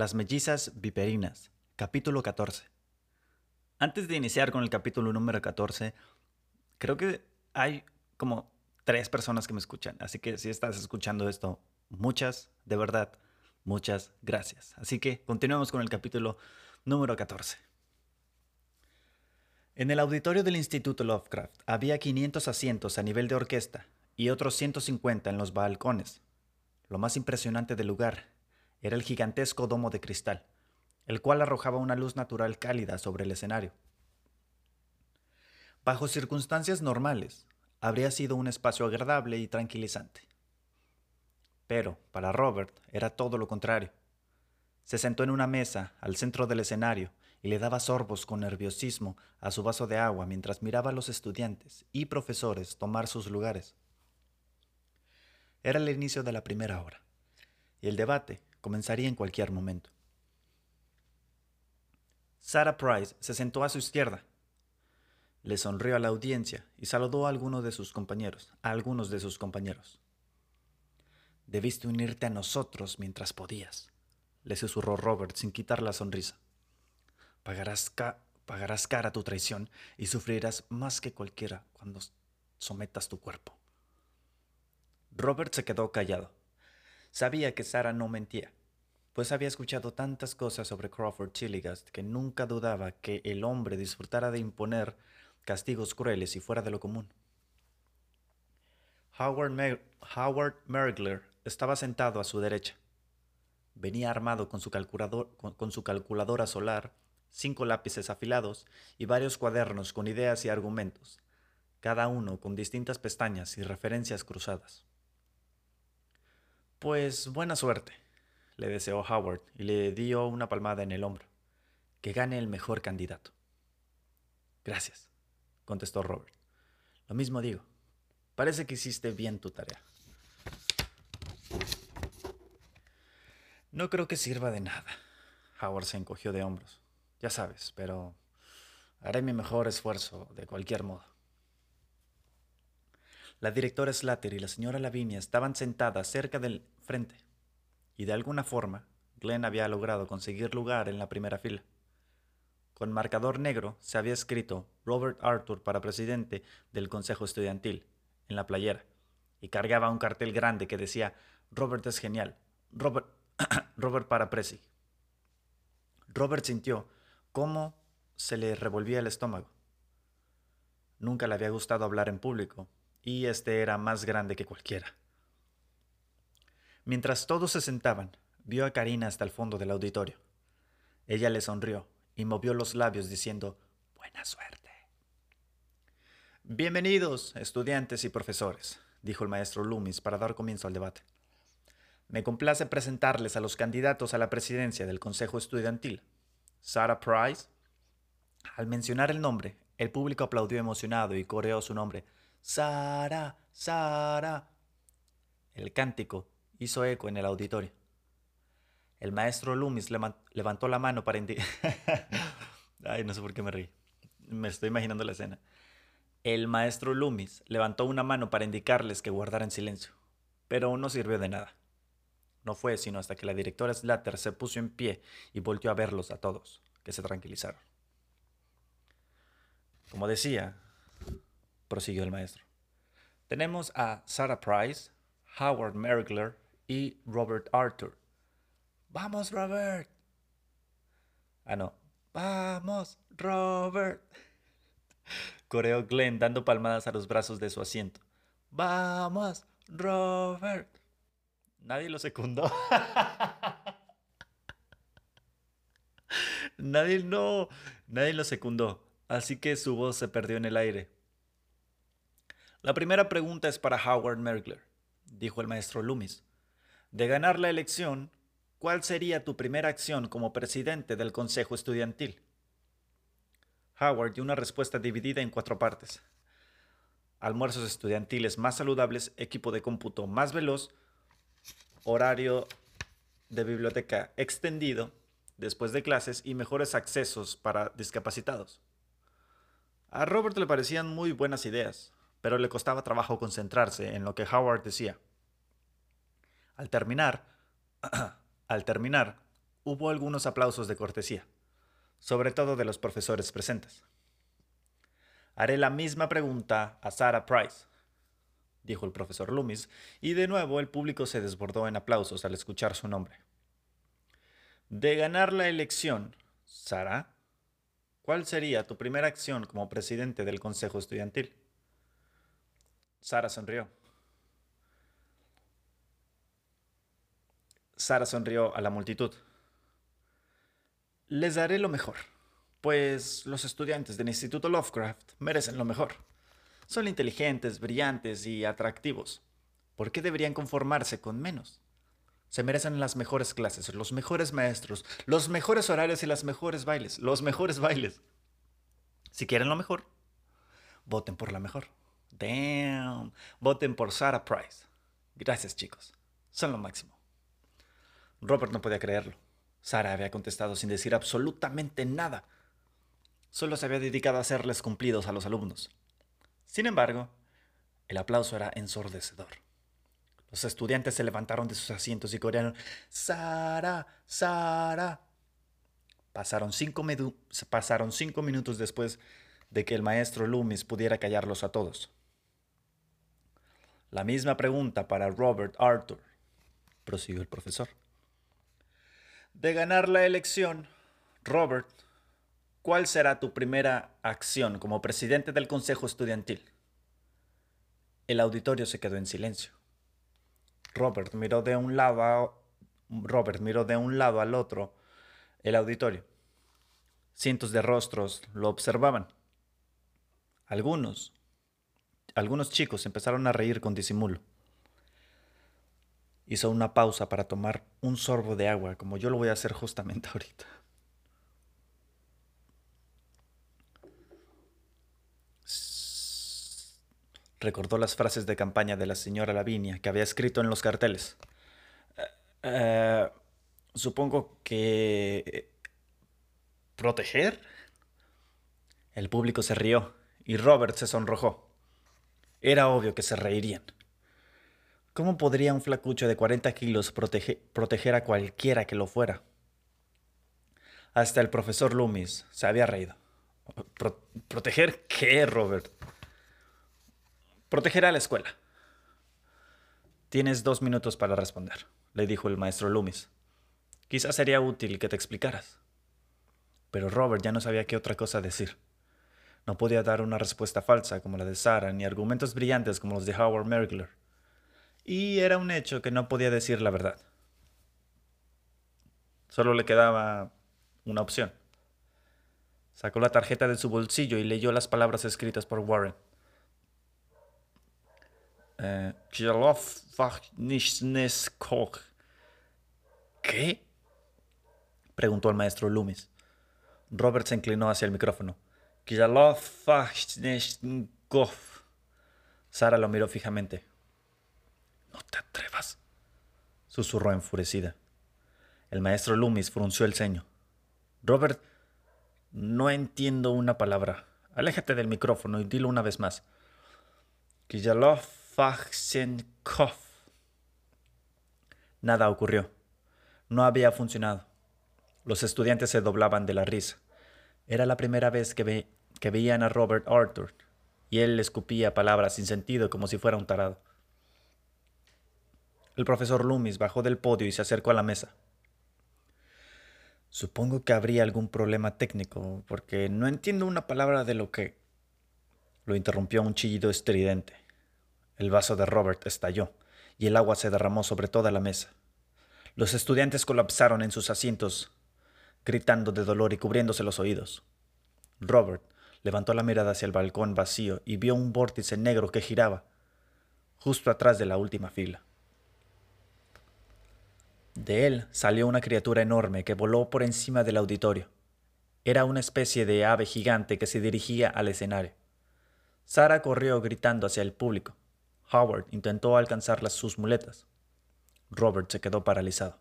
Las mellizas viperinas, capítulo 14. Antes de iniciar con el capítulo número 14, creo que hay como tres personas que me escuchan, así que si estás escuchando esto, muchas, de verdad, muchas gracias. Así que continuemos con el capítulo número 14. En el auditorio del Instituto Lovecraft había 500 asientos a nivel de orquesta y otros 150 en los balcones. Lo más impresionante del lugar era el gigantesco domo de cristal, el cual arrojaba una luz natural cálida sobre el escenario. Bajo circunstancias normales, habría sido un espacio agradable y tranquilizante. Pero, para Robert, era todo lo contrario. Se sentó en una mesa al centro del escenario y le daba sorbos con nerviosismo a su vaso de agua mientras miraba a los estudiantes y profesores tomar sus lugares. Era el inicio de la primera hora, y el debate comenzaría en cualquier momento. Sarah Price se sentó a su izquierda. Le sonrió a la audiencia y saludó a algunos de sus compañeros, a algunos de sus compañeros. Debiste unirte a nosotros mientras podías, le susurró Robert sin quitar la sonrisa. Pagarás, pagarás cara tu traición y sufrirás más que cualquiera cuando sometas tu cuerpo. Robert se quedó callado. Sabía que Sara no mentía, pues había escuchado tantas cosas sobre Crawford Chilligast que nunca dudaba que el hombre disfrutara de imponer castigos crueles y fuera de lo común. Howard, Howard Mergler estaba sentado a su derecha. Venía armado con su calculadora solar, cinco lápices afilados y varios cuadernos con ideas y argumentos, cada uno con distintas pestañas y referencias cruzadas. Pues buena suerte, le deseó Howard y le dio una palmada en el hombro. Que gane el mejor candidato. Gracias, contestó Robert. Lo mismo digo. Parece que hiciste bien tu tarea. No creo que sirva de nada. Howard se encogió de hombros. Ya sabes, pero haré mi mejor esfuerzo de cualquier modo. La directora Slater y la señora Lavinia estaban sentadas cerca del frente, y de alguna forma Glenn había logrado conseguir lugar en la primera fila. Con marcador negro se había escrito Robert Arthur para presidente del Consejo Estudiantil en la playera, y cargaba un cartel grande que decía Robert es genial, Robert, Robert para presi. Robert sintió cómo se le revolvía el estómago. Nunca le había gustado hablar en público, y este era más grande que cualquiera. Mientras todos se sentaban, vio a Karina hasta el fondo del auditorio. Ella le sonrió y movió los labios diciendo Buena suerte. Bienvenidos, estudiantes y profesores, dijo el maestro Loomis para dar comienzo al debate. Me complace presentarles a los candidatos a la presidencia del Consejo Estudiantil. Sarah Price. Al mencionar el nombre, el público aplaudió emocionado y coreó su nombre Sara, Sara. El cántico hizo eco en el auditorio. El maestro Loomis levantó la mano para indicar... Ay, no sé por qué me reí. Me estoy imaginando la escena. El maestro Loomis levantó una mano para indicarles que guardaran silencio, pero no sirvió de nada. No fue sino hasta que la directora Slater se puso en pie y volteó a verlos a todos, que se tranquilizaron. Como decía, prosiguió el maestro. Tenemos a Sarah Price, Howard Mergler y Robert Arthur. ¡Vamos, Robert! Ah, no. ¡Vamos, Robert! Coreó Glenn dando palmadas a los brazos de su asiento. ¡Vamos, Robert! Nadie lo secundó. nadie no, nadie lo secundó. Así que su voz se perdió en el aire. La primera pregunta es para Howard Mergler, dijo el maestro Loomis. De ganar la elección, ¿cuál sería tu primera acción como presidente del Consejo Estudiantil? Howard dio una respuesta dividida en cuatro partes. Almuerzos estudiantiles más saludables, equipo de cómputo más veloz, horario de biblioteca extendido después de clases y mejores accesos para discapacitados. A Robert le parecían muy buenas ideas, pero le costaba trabajo concentrarse en lo que Howard decía. Al terminar, al terminar, hubo algunos aplausos de cortesía, sobre todo de los profesores presentes. Haré la misma pregunta a Sarah Price, dijo el profesor Loomis, y de nuevo el público se desbordó en aplausos al escuchar su nombre. De ganar la elección, Sarah, ¿cuál sería tu primera acción como presidente del Consejo Estudiantil? Sara sonrió. Sara sonrió a la multitud. Les daré lo mejor, pues los estudiantes del Instituto Lovecraft merecen lo mejor. Son inteligentes, brillantes y atractivos. ¿Por qué deberían conformarse con menos? Se merecen las mejores clases, los mejores maestros, los mejores horarios y las mejores bailes, los mejores bailes. Si quieren lo mejor, voten por la mejor. Damn. Voten por Sarah Price. Gracias, chicos. Son lo máximo. Robert no podía creerlo. Sarah había contestado sin decir absolutamente nada. Solo se había dedicado a hacerles cumplidos a los alumnos. Sin embargo, el aplauso era ensordecedor. Los estudiantes se levantaron de sus asientos y corearon Sara, Sara. Pasaron cinco, pasaron cinco minutos después de que el maestro Loomis pudiera callarlos a todos. La misma pregunta para Robert Arthur, prosiguió el profesor. De ganar la elección, Robert, ¿Cuál será tu primera acción como presidente del Consejo Estudiantil? El auditorio se quedó en silencio. Robert miró de un lado a, Robert miró de un lado al otro el auditorio. Cientos de rostros lo observaban. Algunos, algunos chicos empezaron a reír con disimulo. Hizo una pausa para tomar un sorbo de agua, como yo lo voy a hacer justamente ahorita. Recordó las frases de campaña de la señora Lavinia que había escrito en los carteles. Eh, eh, supongo que... ¿Proteger? El público se rió y Robert se sonrojó. Era obvio que se reirían. ¿Cómo podría un flacucho de 40 kilos proteger a cualquiera que lo fuera? Hasta el profesor Loomis se había reído. ¿Proteger qué, Robert? Protegerá a la escuela. Tienes dos minutos para responder, le dijo el maestro Loomis. Quizás sería útil que te explicaras. Pero Robert ya no sabía qué otra cosa decir. No podía dar una respuesta falsa como la de Sarah, ni argumentos brillantes como los de Howard Mergler. Y era un hecho que no podía decir la verdad. Solo le quedaba una opción. Sacó la tarjeta de su bolsillo y leyó las palabras escritas por Warren. Eh, ¿Qué? preguntó el maestro Loomis. Robert se inclinó hacia el micrófono. Sara lo miró fijamente. No te atrevas, susurró enfurecida. El maestro Loomis frunció el ceño. Robert, no entiendo una palabra. Aléjate del micrófono y dilo una vez más. Kiyalov Nada ocurrió. No había funcionado. Los estudiantes se doblaban de la risa. Era la primera vez que, que veían a Robert Arthur, y él escupía palabras sin sentido como si fuera un tarado. El profesor Loomis bajó del podio y se acercó a la mesa. Supongo que habría algún problema técnico, porque no entiendo una palabra de lo que... Lo interrumpió un chillido estridente. El vaso de Robert estalló y el agua se derramó sobre toda la mesa. Los estudiantes colapsaron en sus asientos, gritando de dolor y cubriéndose los oídos. Robert levantó la mirada hacia el balcón vacío y vio un vórtice negro que giraba, justo atrás de la última fila. De él salió una criatura enorme que voló por encima del auditorio. Era una especie de ave gigante que se dirigía al escenario. Sara corrió gritando hacia el público. Howard intentó alcanzar sus muletas. Robert se quedó paralizado.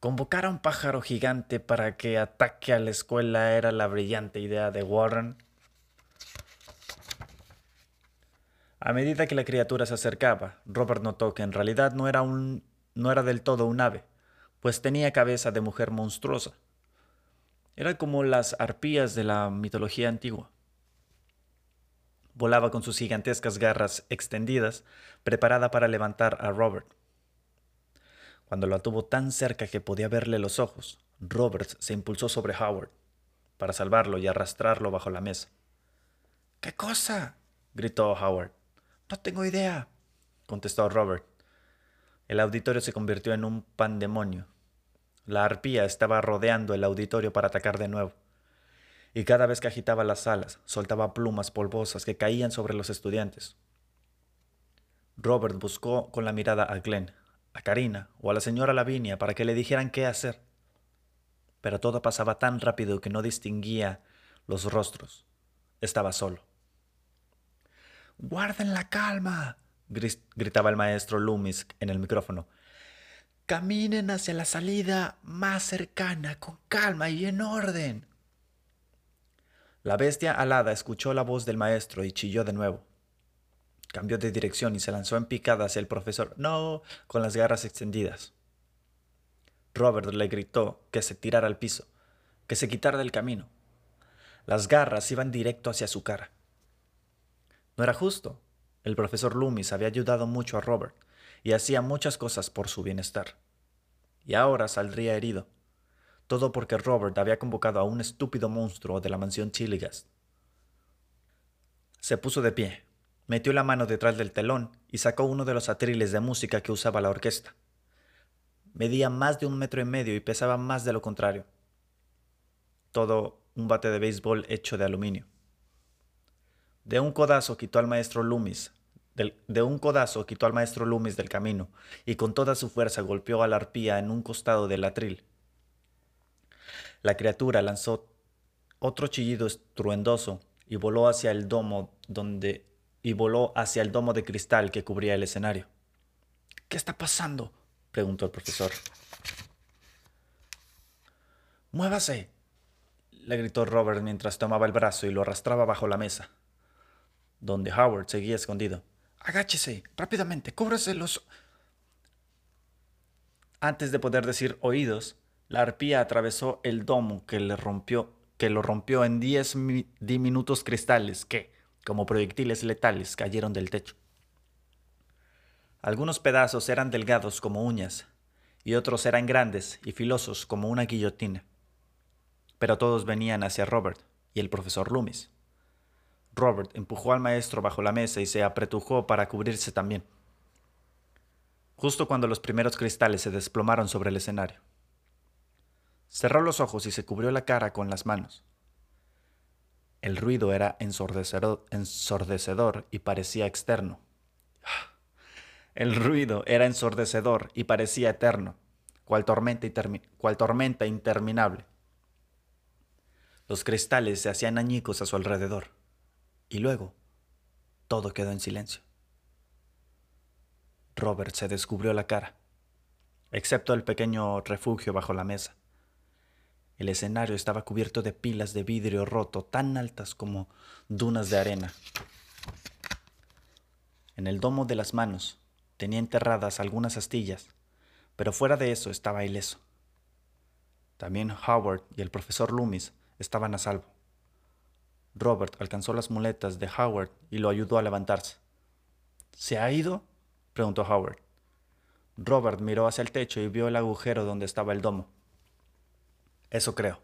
Convocar a un pájaro gigante para que ataque a la escuela era la brillante idea de Warren. A medida que la criatura se acercaba, Robert notó que en realidad no era, un, no era del todo un ave, pues tenía cabeza de mujer monstruosa. Era como las arpías de la mitología antigua. Volaba con sus gigantescas garras extendidas, preparada para levantar a Robert. Cuando lo tuvo tan cerca que podía verle los ojos, Robert se impulsó sobre Howard para salvarlo y arrastrarlo bajo la mesa. ¿Qué cosa? gritó Howard. No tengo idea, contestó Robert. El auditorio se convirtió en un pandemonio. La arpía estaba rodeando el auditorio para atacar de nuevo, y cada vez que agitaba las alas, soltaba plumas polvosas que caían sobre los estudiantes. Robert buscó con la mirada a Glenn, a Karina o a la señora Lavinia para que le dijeran qué hacer. Pero todo pasaba tan rápido que no distinguía los rostros. Estaba solo. Guarden la calma, gritaba el maestro Loomis en el micrófono. Caminen hacia la salida más cercana, con calma y en orden. La bestia alada escuchó la voz del maestro y chilló de nuevo. Cambió de dirección y se lanzó en picada hacia el profesor. No, con las garras extendidas. Robert le gritó que se tirara al piso, que se quitara del camino. Las garras iban directo hacia su cara. No era justo. El profesor Loomis había ayudado mucho a Robert y hacía muchas cosas por su bienestar. Y ahora saldría herido. Todo porque Robert había convocado a un estúpido monstruo de la mansión Chiligas. Se puso de pie, metió la mano detrás del telón y sacó uno de los atriles de música que usaba la orquesta. Medía más de un metro y medio y pesaba más de lo contrario. Todo un bate de béisbol hecho de aluminio. De un codazo quitó al maestro Loomis, de un codazo quitó al maestro Loomis del camino y con toda su fuerza golpeó a la arpía en un costado del atril. La criatura lanzó otro chillido estruendoso y voló hacia el domo donde y voló hacia el domo de cristal que cubría el escenario. ¿Qué está pasando? preguntó el profesor. Muévase, le gritó Robert mientras tomaba el brazo y lo arrastraba bajo la mesa, donde Howard seguía escondido. Agáchese, rápidamente, cúbrese los... Antes de poder decir oídos, la arpía atravesó el domo que le rompió, que lo rompió en diez diminutos cristales que, como proyectiles letales, cayeron del techo. Algunos pedazos eran delgados como uñas, y otros eran grandes y filosos como una guillotina. Pero todos venían hacia Robert y el profesor Loomis. Robert empujó al maestro bajo la mesa y se apretujó para cubrirse también. Justo cuando los primeros cristales se desplomaron sobre el escenario. Cerró los ojos y se cubrió la cara con las manos. El ruido era ensordecedor, y parecía externo. El ruido era ensordecedor y parecía eterno, cual tormenta interminable. Los cristales se hacían añicos a su alrededor, y luego todo quedó en silencio. Robert se descubrió la cara, excepto el pequeño refugio bajo la mesa. El escenario estaba cubierto de pilas de vidrio roto tan altas como dunas de arena. En el domo de las manos Tenía enterradas algunas astillas, pero fuera de eso estaba ileso. También Howard y el profesor Loomis estaban a salvo. Robert alcanzó las muletas de Howard y lo ayudó a levantarse. ¿Se ha ido? preguntó Howard. Robert miró hacia el techo y vio el agujero donde estaba el domo. Eso creo.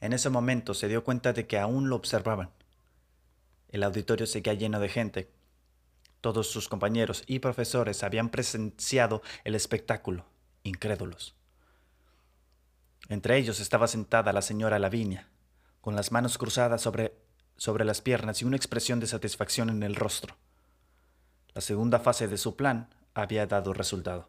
En ese momento se dio cuenta de que aún lo observaban. El auditorio seguía lleno de gente, todos sus compañeros y profesores habían presenciado el espectáculo, incrédulos. Entre ellos estaba sentada la señora Lavinia, con las manos cruzadas sobre, sobre las piernas y una expresión de satisfacción en el rostro. La segunda fase de su plan había dado resultado.